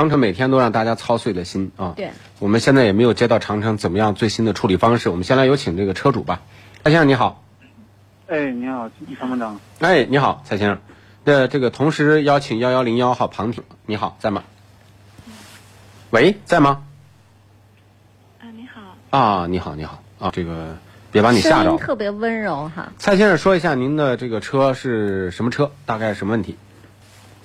长城每天都让大家操碎了心啊。对，我们现在也没有接到长城怎么样最新的处理方式。我们先来有请这个车主吧，蔡先生你好。哎，你好，参谋长。哎，你好，蔡先生。那这个同时邀请幺幺零幺号庞挺，你好，在吗？喂，在吗？啊，你好。啊，你好，你好啊，这个别把你吓着。特别温柔哈。蔡先生，说一下您的这个车是什么车？大概什么问题？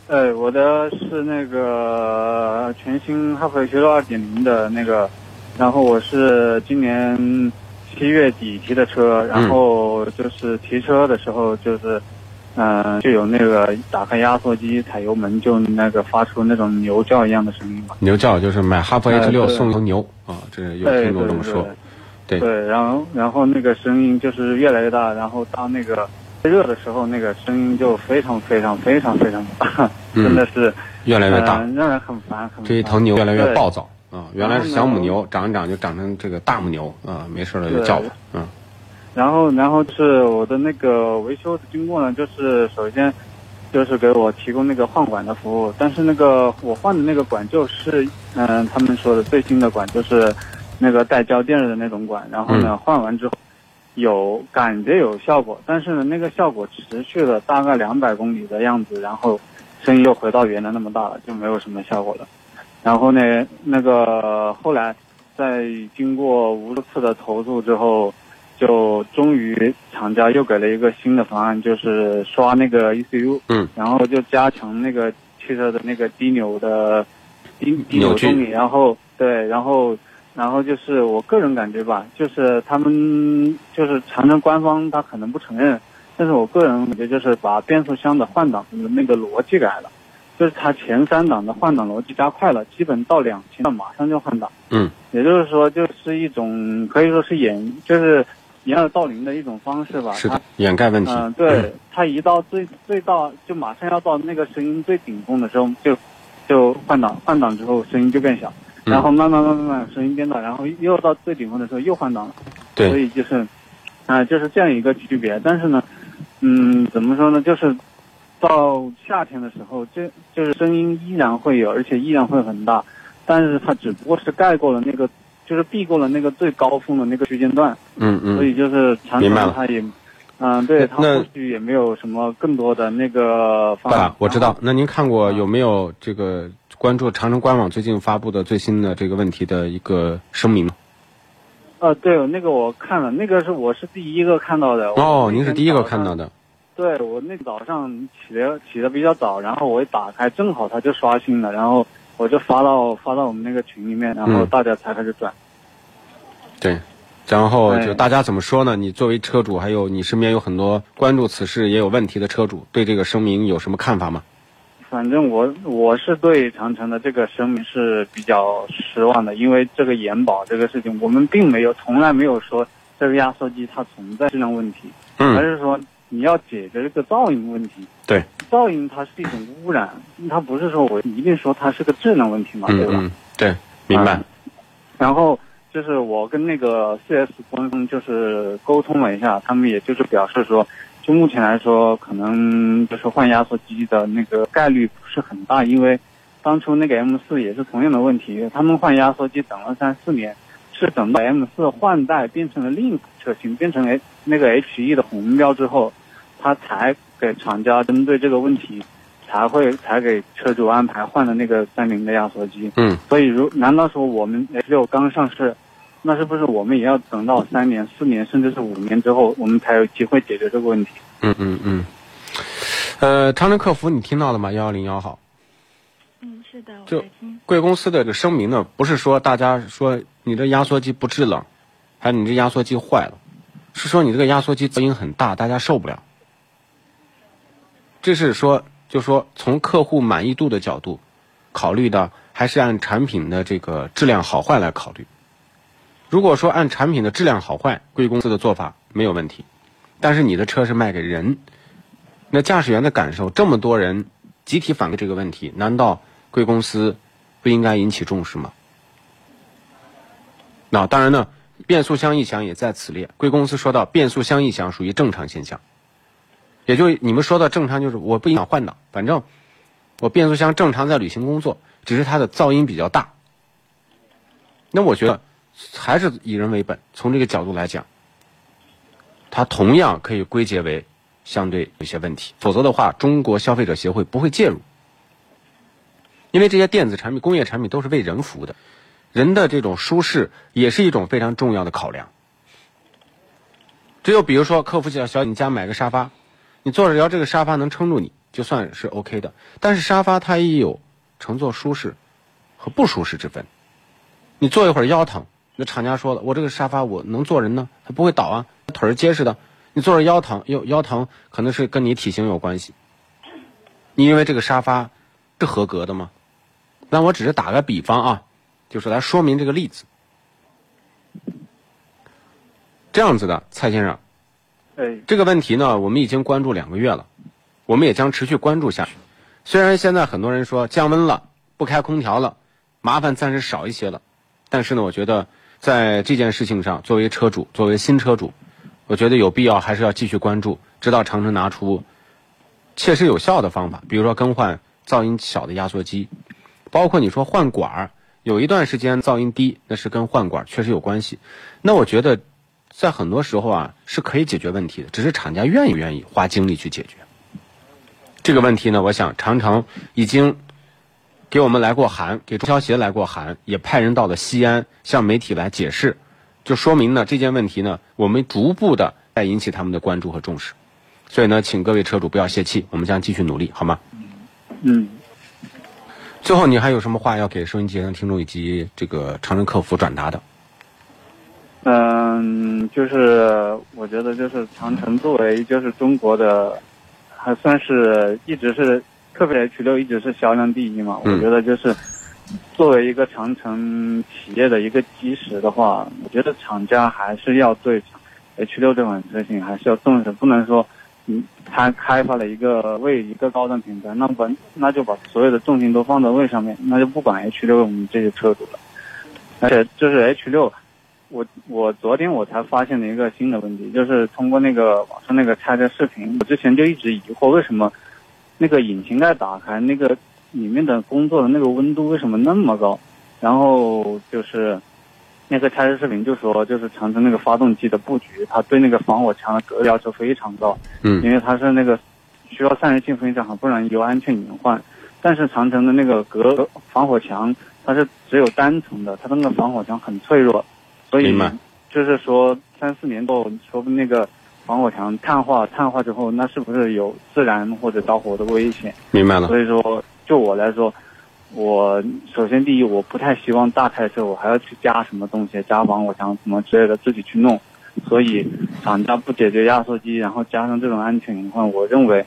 呃，我的是那个全新哈弗 H 六二点零的那个，然后我是今年七月底提的车，然后就是提车的时候就是。嗯，就有那个打开压缩机踩油门，就那个发出那种牛叫一样的声音嘛。牛叫就是买哈弗 H 六送头牛啊，这有听众这么说。对对，然后然后那个声音就是越来越大，然后当那个热的时候，那个声音就非常非常非常非常大，真的是越来越大，让人很烦很。这一头牛越来越暴躁啊！原来是小母牛，长一长就长成这个大母牛啊，没事了就叫唤，嗯。然后，然后是我的那个维修的经过呢，就是首先，就是给我提供那个换管的服务。但是那个我换的那个管就是，嗯，他们说的最新的管就是，那个带胶垫的那种管。然后呢，换完之后，有感觉有效果，但是呢，那个效果持续了大概两百公里的样子，然后声音又回到原来那么大了，就没有什么效果了。然后呢，那个后来在经过无数次的投诉之后。就终于厂家又给了一个新的方案，就是刷那个 ECU，嗯，然后就加强那个汽车的那个低扭的低低扭动力，然后对，然后然后就是我个人感觉吧，就是他们就是长城官方他可能不承认，但是我个人感觉就是把变速箱的换挡的那个逻辑改了，就是它前三档的换挡逻辑加快了，基本到两千马上就换挡，嗯，也就是说就是一种可以说是掩就是。掩耳盗铃的一种方式吧，是的，掩盖问题。嗯，对，它一到最最到就马上要到那个声音最顶峰的时候，就就换挡，换挡之后声音就变小，然后慢慢慢慢慢声音变大，然后又到最顶峰的时候又换挡了。对，所以就是，啊，就是这样一个区别。但是呢，嗯，怎么说呢？就是到夏天的时候，就就是声音依然会有，而且依然会很大，但是它只不过是盖过了那个。就是避过了那个最高峰的那个区间段，嗯嗯，所以就是长城它也，嗯，对，它后续也没有什么更多的那个。方案。我知道。那您看过有没有这个关注长城官网最近发布的最新的这个问题的一个声明？呃，对，那个我看了，那个是我是第一个看到的。哦，您是第一个看到的。对，我那早上起的起的比较早，然后我一打开，正好它就刷新了，然后。我就发到发到我们那个群里面，然后大家才开始转。对，然后就大家怎么说呢？你作为车主，还有你身边有很多关注此事也有问题的车主，对这个声明有什么看法吗？反正我我是对长城的这个声明是比较失望的，因为这个延保这个事情，我们并没有从来没有说这个压缩机它存在质量问题，嗯而是说。你要解决这个噪音问题，对，噪音它是一种污染，它不是说我一定说它是个质量问题嘛，对吧？对，明白。然后就是我跟那个四 S 官方就是沟通了一下，他们也就是表示说，就目前来说，可能就是换压缩机的那个概率不是很大，因为当初那个 M 四也是同样的问题，他们换压缩机等了三四年。是等到 M 四换代变成了另一款车型，变成 H 那个 H E 的红标之后，他才给厂家针对这个问题，才会才给车主安排换了那个三菱的压缩机。嗯，所以如难道说我们 H 六刚上市，那是不是我们也要等到三年、四年，甚至是五年之后，我们才有机会解决这个问题？嗯嗯嗯。呃，长城客服你听到了吗？幺幺零幺号。嗯，是的，就贵公司的这个声明呢，不是说大家说。你这压缩机不制冷，还有你这压缩机坏了，是说你这个压缩机噪音很大，大家受不了。这是说，就说从客户满意度的角度考虑的，还是按产品的这个质量好坏来考虑。如果说按产品的质量好坏，贵公司的做法没有问题。但是你的车是卖给人，那驾驶员的感受，这么多人集体反馈这个问题，难道贵公司不应该引起重视吗？那当然呢，变速箱异响也在此列。贵公司说到，变速箱异响属于正常现象，也就你们说的正常，就是我不影响换挡，反正我变速箱正常在履行工作，只是它的噪音比较大。那我觉得还是以人为本，从这个角度来讲，它同样可以归结为相对有些问题。否则的话，中国消费者协会不会介入，因为这些电子产品、工业产品都是为人服务的，人的这种舒适也是一种非常重要的考量。只有比如说，客服小小，你家买个沙发，你坐着聊，这个沙发能撑住你，就算是 OK 的。但是沙发它也有乘坐舒适和不舒适之分。你坐一会儿腰疼，那厂家说了，我这个沙发我能坐人呢，它不会倒啊，腿儿结实的。你坐着腰疼，腰腰疼可能是跟你体型有关系。你认为这个沙发是合格的吗？那我只是打个比方啊，就是来说明这个例子。这样子的，蔡先生，哎，这个问题呢，我们已经关注两个月了，我们也将持续关注下去。虽然现在很多人说降温了，不开空调了，麻烦暂时少一些了，但是呢，我觉得在这件事情上，作为车主，作为新车主，我觉得有必要还是要继续关注，直到长城拿出切实有效的方法，比如说更换噪音小的压缩机，包括你说换管儿，有一段时间噪音低，那是跟换管确实有关系。那我觉得。在很多时候啊，是可以解决问题的，只是厂家愿意不愿意花精力去解决这个问题呢？我想长城已经给我们来过函，给中消协来过函，也派人到了西安向媒体来解释，就说明呢这件问题呢，我们逐步的在引起他们的关注和重视。所以呢，请各位车主不要泄气，我们将继续努力，好吗？嗯。最后，你还有什么话要给收音机前的听众以及这个长城客服转达的？嗯，就是我觉得，就是长城作为就是中国的，还算是一直是特别 H 六一直是销量第一嘛。我觉得就是作为一个长城企业的一个基石的话，我觉得厂家还是要对 H 六这款车型还是要重视，不能说嗯，他开发了一个为一个高端品牌，那把那就把所有的重心都放在位上面，那就不管 H 六我们这些车主了，而且就是 H 六。我我昨天我才发现了一个新的问题，就是通过那个网上那个拆车视频，我之前就一直疑惑为什么那个引擎盖打开，那个里面的工作的那个温度为什么那么高？然后就是那个拆车视频就说，就是长城那个发动机的布局，它对那个防火墙的隔要求非常高，嗯，因为它是那个需要散热性非常好，不然有安全隐患。但是长城的那个隔防火墙它是只有单层的，它的那个防火墙很脆弱。所以，就是说三四年后，说不定那个防火墙碳化，碳化之后，那是不是有自燃或者着火的危险？明白了。所以说，就我来说，我首先第一，我不太希望大开车我还要去加什么东西，加防火墙什么之类的自己去弄。所以厂家不解决压缩机，然后加上这种安全隐患，我认为，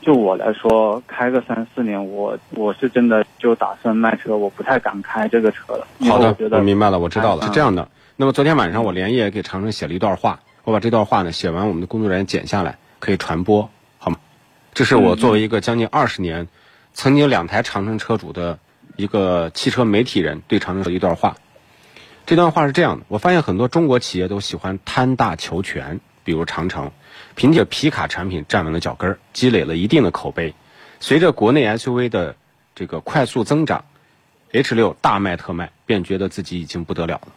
就我来说，开个三四年，我我是真的就打算卖车，我不太敢开这个车了。好的，我明白了，我知道了，是这样的。那么昨天晚上我连夜给长城写了一段话，我把这段话呢写完，我们的工作人员剪下来可以传播，好吗？这是我作为一个将近二十年，曾经两台长城车主的一个汽车媒体人对长城的一段话。这段话是这样的：我发现很多中国企业都喜欢贪大求全，比如长城，凭借皮卡产品站稳了脚跟，积累了一定的口碑。随着国内 SUV 的这个快速增长，H 六大卖特卖，便觉得自己已经不得了了。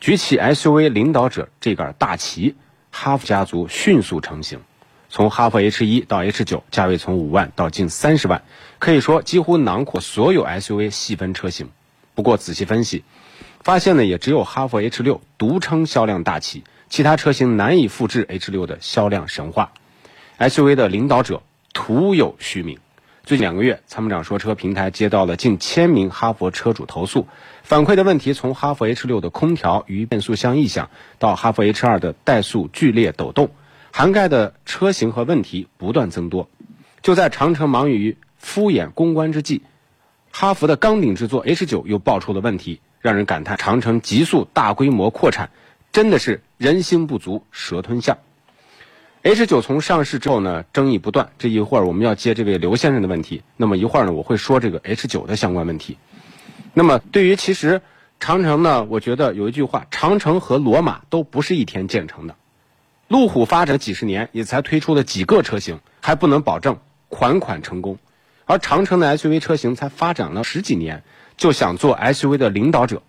举起 SUV 领导者这杆大旗，哈弗家族迅速成型。从哈弗 H 一到 H 九，价位从五万到近三十万，可以说几乎囊括所有 SUV 细分车型。不过仔细分析，发现呢也只有哈弗 H 六独撑销量大旗，其他车型难以复制 H 六的销量神话。SUV 的领导者徒有虚名。最近两个月，参谋长说车平台接到了近千名哈弗车主投诉，反馈的问题从哈弗 H 六的空调与变速箱异响，到哈弗 H 二的怠速剧烈抖动，涵盖的车型和问题不断增多。就在长城忙于敷衍公关之际，哈弗的钢顶之作 H 九又爆出了问题，让人感叹长城急速大规模扩产，真的是人心不足蛇吞象。H 九从上市之后呢，争议不断。这一会儿我们要接这位刘先生的问题，那么一会儿呢，我会说这个 H 九的相关问题。那么对于其实长城呢，我觉得有一句话：长城和罗马都不是一天建成的。路虎发展几十年，也才推出了几个车型，还不能保证款款成功。而长城的 SUV 车型才发展了十几年，就想做 SUV 的领导者。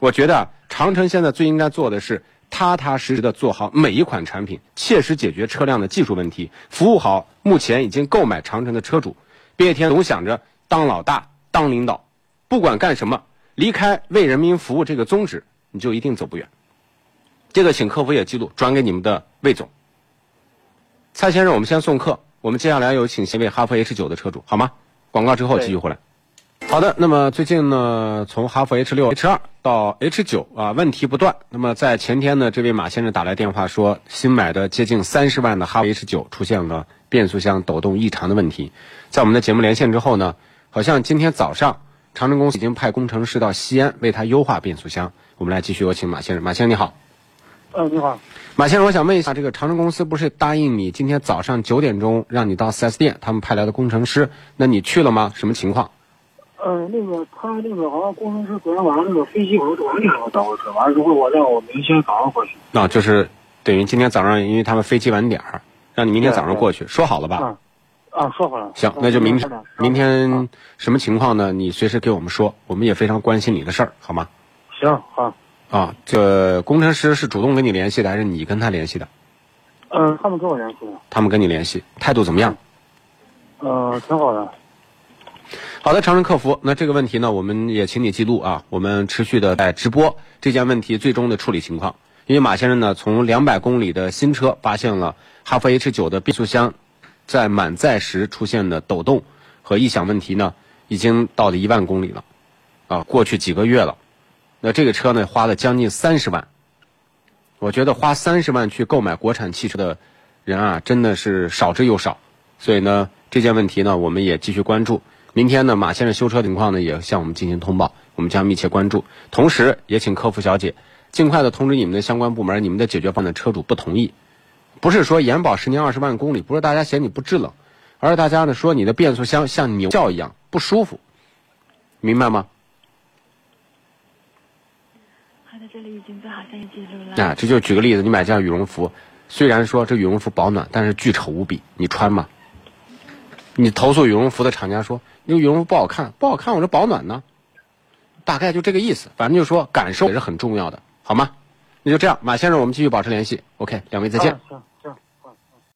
我觉得长城现在最应该做的是踏踏实实的做好每一款产品，切实解决车辆的技术问题，服务好目前已经购买长城的车主。别一天总想着当老大、当领导，不管干什么，离开为人民服务这个宗旨，你就一定走不远。这个请客服也记录，转给你们的魏总。蔡先生，我们先送客，我们接下来有请一位哈弗 H 九的车主，好吗？广告之后继续回来。好的，那么最近呢，从哈弗 H 六、H 二到 H 九啊，问题不断。那么在前天呢，这位马先生打来电话说，新买的接近三十万的哈弗 H 九出现了变速箱抖动异常的问题。在我们的节目连线之后呢，好像今天早上长城公司已经派工程师到西安为他优化变速箱。我们来继续有请马先生。马先生你好。嗯，你好，马先生，我想问一下，这个长城公司不是答应你今天早上九点钟让你到 4S 店，他们派来的工程师，那你去了吗？什么情况？呃，那个他那个好像工程师昨天晚上那个飞机好像晚点我到过去，完了之后我让我明天早上过去。啊，就是等于今天早上，因为他们飞机晚点儿，让你明天早上过去，说好了吧？啊，啊，说好了。行，那就明天，明天什么情况呢？你随时给我们说，我们也非常关心你的事儿，好吗？行，好。啊，这工程师是主动跟你联系的，还是你跟他联系的？嗯，他们跟我联系的。他们跟你联系，态度怎么样？呃，挺好的。好的，长城客服，那这个问题呢，我们也请你记录啊，我们持续的在直播这件问题最终的处理情况。因为马先生呢，从两百公里的新车发现了哈弗 H 九的变速箱在满载时出现的抖动和异响问题呢，已经到了一万公里了，啊，过去几个月了。那这个车呢，花了将近三十万。我觉得花三十万去购买国产汽车的人啊，真的是少之又少。所以呢，这件问题呢，我们也继续关注。明天呢，马先生修车情况呢，也向我们进行通报，我们将密切关注。同时，也请客服小姐尽快的通知你们的相关部门，你们的解决方案车主不同意，不是说延保十年二十万公里，不是大家嫌你不制冷，而是大家呢说你的变速箱像牛叫一样不舒服，明白吗？好的，这里已经做好相应记录了。啊，这就举个例子，你买件羽绒服，虽然说这羽绒服保暖，但是巨丑无比，你穿吗？你投诉羽绒服的厂家说，你羽绒服不好看，不好看，我这保暖呢。大概就这个意思，反正就是说感受也是很重要的，好吗？那就这样，马先生，我们继续保持联系。OK，两位再见。